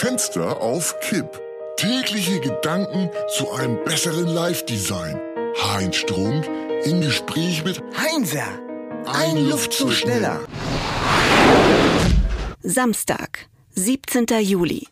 Fenster auf Kipp. Tägliche Gedanken zu einem besseren Live-Design. Heinz Strunk im Gespräch mit Heinzer, ein, Luftzug schneller. Samstag, 17. Juli.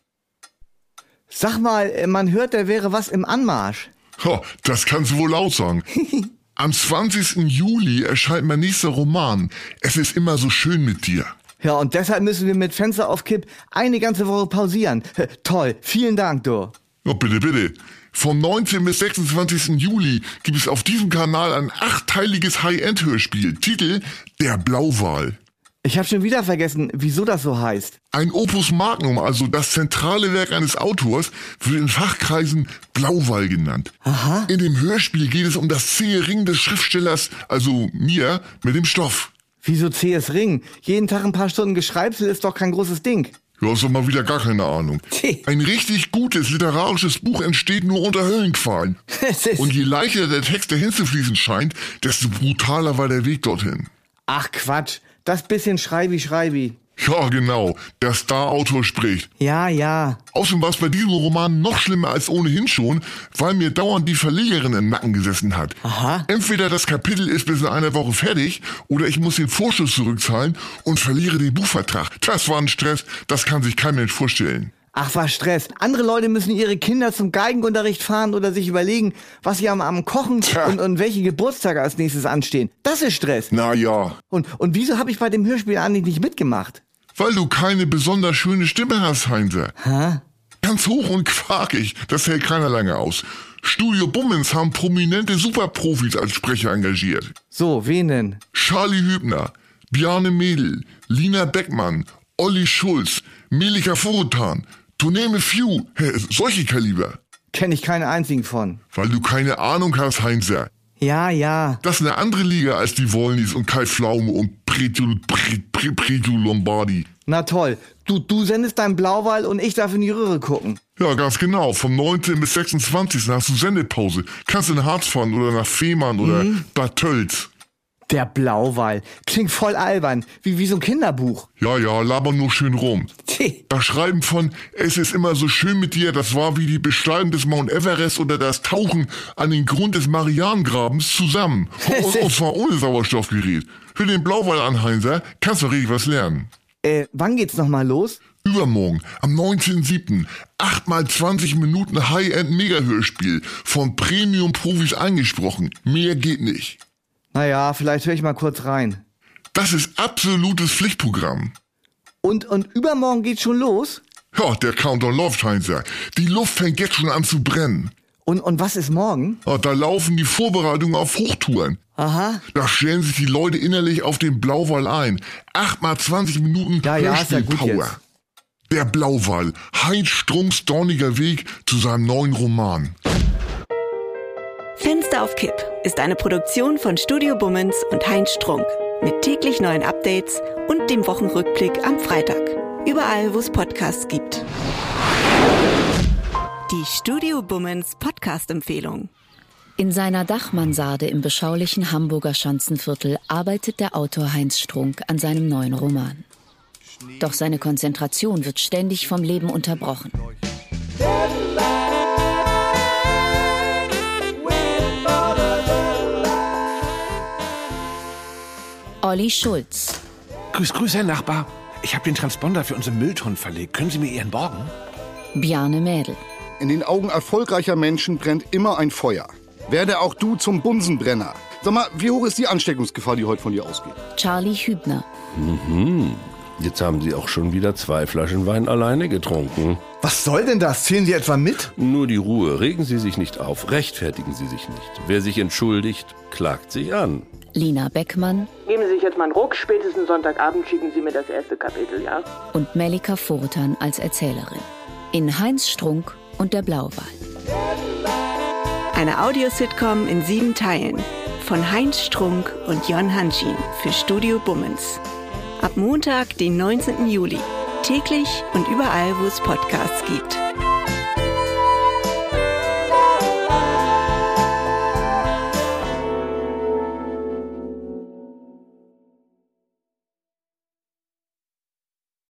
Sag mal, äh, man hört, da wäre was im Anmarsch. Ha, das kannst du wohl laut sagen. Am 20. Juli erscheint mein nächster Roman. Es ist immer so schön mit dir. Ja, und deshalb müssen wir mit Fenster auf Kipp eine ganze Woche pausieren. Toll, vielen Dank, du. Oh, bitte, bitte. Vom 19. bis 26. Juli gibt es auf diesem Kanal ein achtteiliges High-End-Hörspiel. Titel Der Blauwal. Ich habe schon wieder vergessen, wieso das so heißt. Ein Opus Magnum, also das zentrale Werk eines Autors, wird in Fachkreisen Blauwal genannt. Aha. In dem Hörspiel geht es um das zähe Ring des Schriftstellers, also mir, mit dem Stoff. Wieso CS Ring? Jeden Tag ein paar Stunden Geschreibsel ist doch kein großes Ding. Du hast doch mal wieder gar keine Ahnung. Ein richtig gutes literarisches Buch entsteht nur unter Höllenqualen. Und je leichter der Text dahin zu fließen scheint, desto brutaler war der Weg dorthin. Ach Quatsch, das bisschen Schreibi Schreibi. Ja, genau. Der Star-Autor spricht. Ja, ja. Außerdem war es bei diesem Roman noch schlimmer als ohnehin schon, weil mir dauernd die Verlegerin im Nacken gesessen hat. Aha. Entweder das Kapitel ist bis in einer Woche fertig oder ich muss den Vorschuss zurückzahlen und verliere den Buchvertrag. Das war ein Stress, das kann sich kein Mensch vorstellen. Ach, was Stress. Andere Leute müssen ihre Kinder zum Geigenunterricht fahren oder sich überlegen, was sie am, am Kochen und, und welche Geburtstage als nächstes anstehen. Das ist Stress. Na ja, Und, und wieso habe ich bei dem Hörspiel eigentlich nicht mitgemacht? Weil du keine besonders schöne Stimme hast, Heinzer. Hä? Ganz hoch und quakig, das hält keiner lange aus. Studio Bummens haben prominente Superprofis als Sprecher engagiert. So, wen denn? Charlie Hübner, Bjarne Mädel, Lina Beckmann, Olli Schulz, Melika Forutan, to name a few, Hä, solche Kaliber. Kenne ich keinen einzigen von. Weil du keine Ahnung hast, Heinzer. Ja, ja. Das ist eine andere Liga als die Wollnis und Kai Pflaume und Pretul, Pre, Pre, Pretul Lombardi. Na toll. Du, du sendest deinen Blauwal und ich darf in die Röhre gucken. Ja, ganz genau. Vom 19. bis 26. hast du Sendepause. Kannst in Harz fahren oder nach Fehmarn oder Bad Tölz. Der Blauwal. Klingt voll albern. Wie, wie so ein Kinderbuch. Ja, ja, laber nur schön rum. Das Schreiben von Es ist immer so schön mit dir, das war wie die Besteigung des Mount Everest oder das Tauchen an den Grund des Marianengrabens zusammen. Und, und zwar ohne Sauerstoffgerät. Für den Blauwal Anheinser kannst du richtig was lernen. Äh, wann geht's nochmal los? Übermorgen, am 19.07. 8 mal 20 Minuten High-End-Mega-Hörspiel von Premium-Profis eingesprochen. Mehr geht nicht. Naja, vielleicht höre ich mal kurz rein. Das ist absolutes Pflichtprogramm. Und, und übermorgen geht's schon los? Ja, der Countdown läuft, Heinzer. Die Luft fängt jetzt schon an zu brennen. Und, und was ist morgen? Ja, da laufen die Vorbereitungen auf Hochtouren. Aha. Da stellen sich die Leute innerlich auf den Blauwal ein. 8 mal 20 Minuten Ja, ja, ist ja gut Hörspielpower. jetzt. Der Blauwal, Heinz Strunks dorniger Weg zu seinem neuen Roman. Fenster auf Kipp ist eine Produktion von Studio Bummens und Heinz Strunk. Mit täglich neuen Updates und dem Wochenrückblick am Freitag. Überall, wo es Podcasts gibt. Die Studio Bummens Podcast-Empfehlung. In seiner Dachmansarde im beschaulichen Hamburger Schanzenviertel arbeitet der Autor Heinz Strunk an seinem neuen Roman. Doch seine Konzentration wird ständig vom Leben unterbrochen. Olli Schulz, Grüß, grüß, Herr Nachbar. Ich habe den Transponder für unsere Mülltonnen verlegt. Können Sie mir Ihren borgen? Bjarne Mädel, In den Augen erfolgreicher Menschen brennt immer ein Feuer. Werde auch du zum Bunsenbrenner. Sag mal, wie hoch ist die Ansteckungsgefahr, die heute von dir ausgeht? Charlie Hübner, Jetzt haben Sie auch schon wieder zwei Flaschen Wein alleine getrunken. Was soll denn das? Zählen Sie etwa mit? Nur die Ruhe. Regen Sie sich nicht auf. Rechtfertigen Sie sich nicht. Wer sich entschuldigt, klagt sich an. Lina Beckmann Geben Sie sich jetzt mal einen Ruck. Spätestens Sonntagabend schicken Sie mir das erste Kapitel, ja? und Melika Furtan als Erzählerin. In Heinz Strunk und der Blauwal. Eine Audiositcom in sieben Teilen. Von Heinz Strunk und Jon Hanschin für Studio Bummens. Ab Montag, den 19. Juli. Täglich und überall, wo es Podcasts gibt.